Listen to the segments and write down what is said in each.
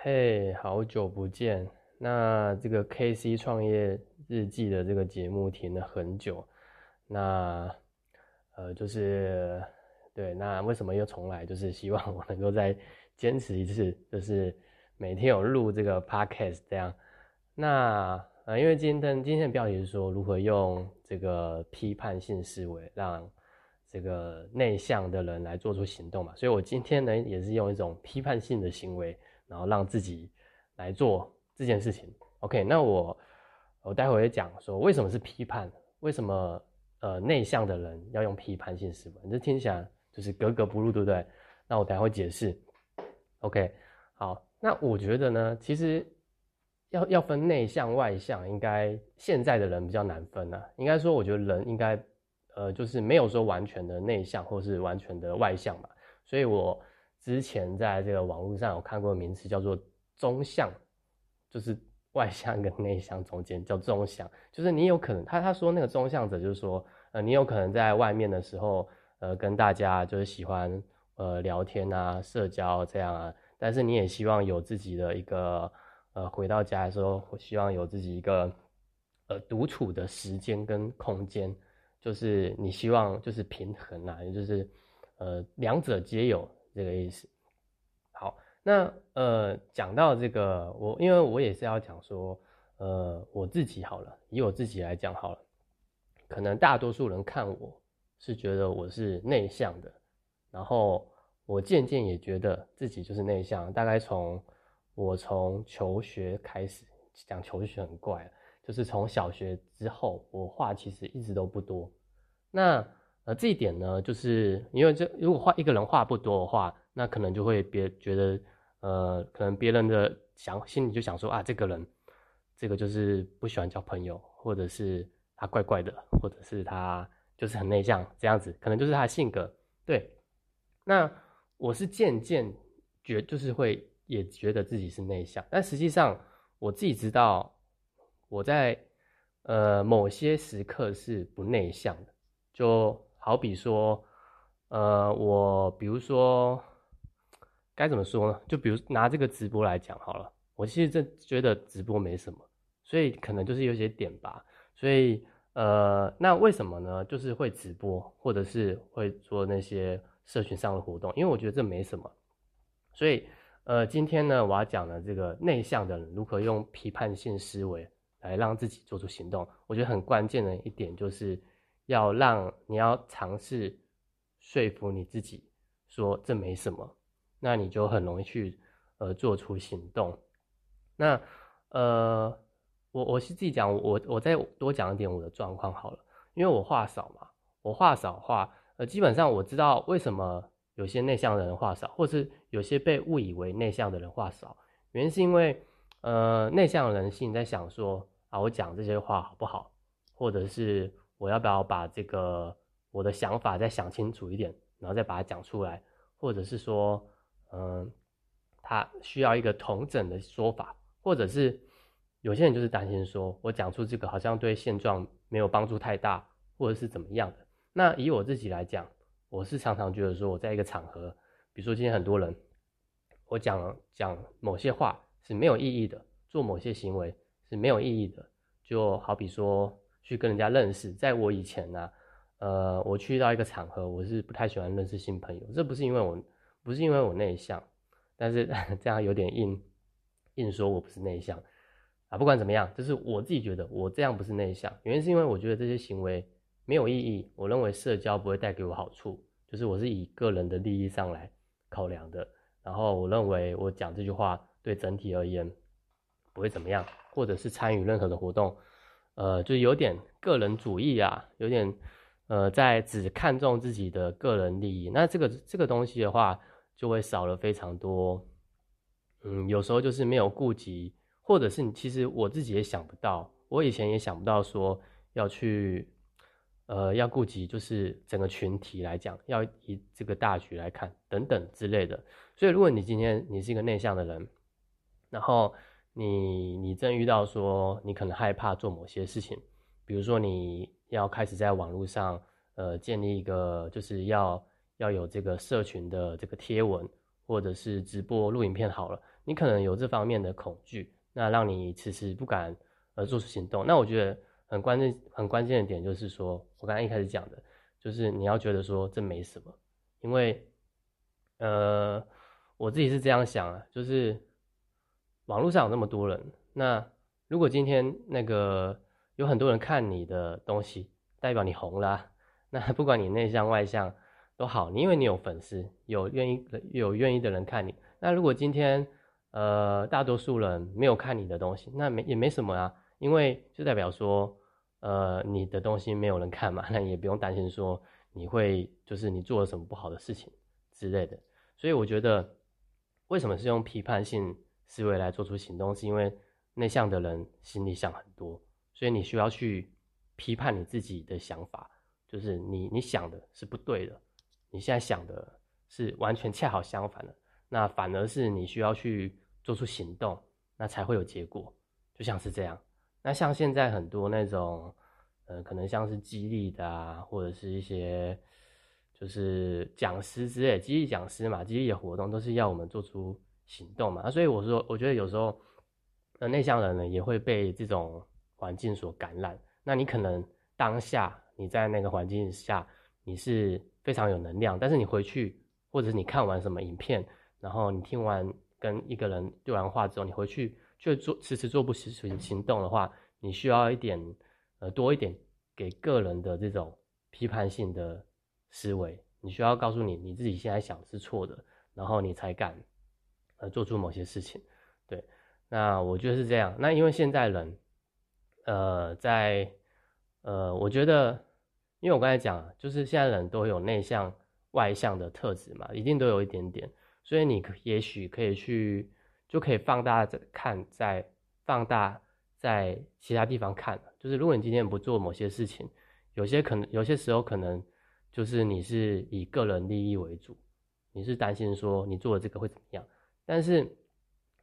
嘿，好久不见。那这个 K C 创业日记的这个节目停了很久，那呃就是对，那为什么又重来？就是希望我能够再 坚持一次，就是每天有录这个 podcast 这样。那呃，因为今天今天的标题是说如何用这个批判性思维让这个内向的人来做出行动嘛，所以我今天呢也是用一种批判性的行为，然后让自己来做。这件事情，OK，那我我待会会讲说为什么是批判，为什么呃内向的人要用批判性思维，这听起来就是格格不入，对不对？那我待会会解释，OK，好，那我觉得呢，其实要要分内向外向，应该现在的人比较难分啊。应该说，我觉得人应该呃就是没有说完全的内向或是完全的外向吧。所以我之前在这个网络上有看过名词叫做中向。就是外向跟内向中间叫中向，就是你有可能他他说那个中向者就是说，呃，你有可能在外面的时候，呃，跟大家就是喜欢呃聊天啊、社交这样啊，但是你也希望有自己的一个呃回到家的时候，希望有自己一个呃独处的时间跟空间，就是你希望就是平衡啊，也就是呃两者皆有这个意思。好那呃，讲到这个，我因为我也是要讲说，呃，我自己好了，以我自己来讲好了，可能大多数人看我是觉得我是内向的，然后我渐渐也觉得自己就是内向。大概从我从求学开始讲求学很怪，就是从小学之后，我话其实一直都不多。那呃这一点呢，就是因为这如果话一个人话不多的话，那可能就会别觉得。呃，可能别人的想心里就想说啊，这个人，这个就是不喜欢交朋友，或者是他怪怪的，或者是他就是很内向这样子，可能就是他的性格。对，那我是渐渐觉就是会也觉得自己是内向，但实际上我自己知道我在呃某些时刻是不内向的，就好比说，呃，我比如说。该怎么说呢？就比如拿这个直播来讲好了，我其实真觉得直播没什么，所以可能就是有些点吧。所以呃，那为什么呢？就是会直播，或者是会做那些社群上的活动，因为我觉得这没什么。所以呃，今天呢，我要讲的这个内向的人如何用批判性思维来让自己做出行动，我觉得很关键的一点就是要让你要尝试说服你自己说这没什么。那你就很容易去呃做出行动。那呃，我我是自己讲，我我再多讲一点我的状况好了，因为我话少嘛，我话少话，呃，基本上我知道为什么有些内向的人话少，或是有些被误以为内向的人话少，原因是因为呃内向的人性在想说啊，我讲这些话好不好，或者是我要不要把这个我的想法再想清楚一点，然后再把它讲出来，或者是说。嗯，他需要一个同整的说法，或者是有些人就是担心说，我讲出这个好像对现状没有帮助太大，或者是怎么样的。那以我自己来讲，我是常常觉得说，我在一个场合，比如说今天很多人，我讲讲某些话是没有意义的，做某些行为是没有意义的。就好比说去跟人家认识，在我以前呢，呃，我去到一个场合，我是不太喜欢认识新朋友，这不是因为我。不是因为我内向，但是 这样有点硬硬说我不是内向啊。不管怎么样，就是我自己觉得我这样不是内向，原因是因为我觉得这些行为没有意义。我认为社交不会带给我好处，就是我是以个人的利益上来考量的。然后我认为我讲这句话对整体而言不会怎么样，或者是参与任何的活动，呃，就有点个人主义啊，有点呃在只看重自己的个人利益。那这个这个东西的话。就会少了非常多，嗯，有时候就是没有顾及，或者是你其实我自己也想不到，我以前也想不到说要去，呃，要顾及就是整个群体来讲，要以这个大局来看等等之类的。所以如果你今天你是一个内向的人，然后你你正遇到说你可能害怕做某些事情，比如说你要开始在网络上，呃，建立一个就是要。要有这个社群的这个贴文，或者是直播录影片好了，你可能有这方面的恐惧，那让你迟迟不敢呃做出行动。那我觉得很关键很关键的点就是说，我刚才一开始讲的，就是你要觉得说这没什么，因为呃我自己是这样想啊，就是网络上有那么多人，那如果今天那个有很多人看你的东西，代表你红了，那不管你内向外向。都好，你因为你有粉丝，有愿意有愿意的人看你。那如果今天，呃，大多数人没有看你的东西，那没也没什么啊，因为就代表说，呃，你的东西没有人看嘛，那也不用担心说你会就是你做了什么不好的事情之类的。所以我觉得，为什么是用批判性思维来做出行动，是因为内向的人心里想很多，所以你需要去批判你自己的想法，就是你你想的是不对的。你现在想的是完全恰好相反的，那反而是你需要去做出行动，那才会有结果，就像是这样。那像现在很多那种，呃，可能像是激励的啊，或者是一些就是讲师之类，激励讲师嘛，激励的活动都是要我们做出行动嘛。所以我说，我觉得有时候，呃，内向人呢也会被这种环境所感染。那你可能当下你在那个环境下，你是。非常有能量，但是你回去，或者是你看完什么影片，然后你听完跟一个人对完话之后，你回去却做迟迟做不实行行动的话，你需要一点呃多一点给个人的这种批判性的思维，你需要告诉你你自己现在想是错的，然后你才敢呃做出某些事情。对，那我觉得是这样。那因为现在人呃在呃，我觉得。因为我刚才讲，就是现在人都有内向外向的特质嘛，一定都有一点点，所以你也许可以去，就可以放大在看，在放大在其他地方看。就是如果你今天不做某些事情，有些可能有些时候可能就是你是以个人利益为主，你是担心说你做了这个会怎么样。但是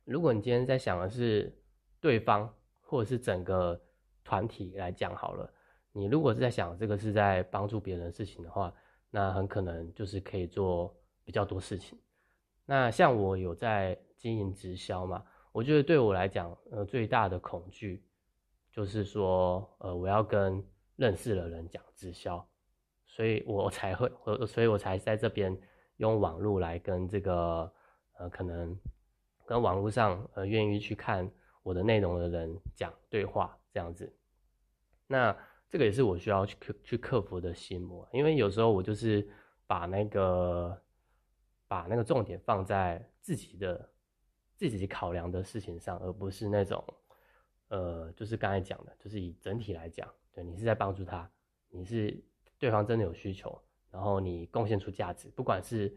如果你今天在想的是对方或者是整个团体来讲好了。你如果是在想这个是在帮助别人的事情的话，那很可能就是可以做比较多事情。那像我有在经营直销嘛，我觉得对我来讲，呃，最大的恐惧就是说，呃，我要跟认识的人讲直销，所以我才会，我所以我才在这边用网络来跟这个，呃，可能跟网络上呃愿意去看我的内容的人讲对话这样子，那。这个也是我需要去去克服的心魔，因为有时候我就是把那个把那个重点放在自己的自己考量的事情上，而不是那种呃，就是刚才讲的，就是以整体来讲，对你是在帮助他，你是对方真的有需求，然后你贡献出价值，不管是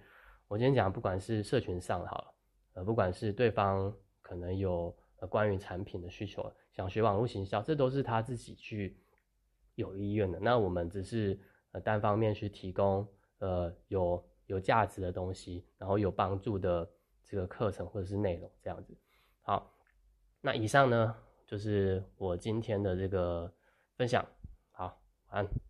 我今天讲，不管是社群上好了，呃，不管是对方可能有呃关于产品的需求，想学网络行销，这都是他自己去。有意愿的，那我们只是呃单方面去提供呃有有价值的东西，然后有帮助的这个课程或者是内容这样子。好，那以上呢就是我今天的这个分享。好，晚安。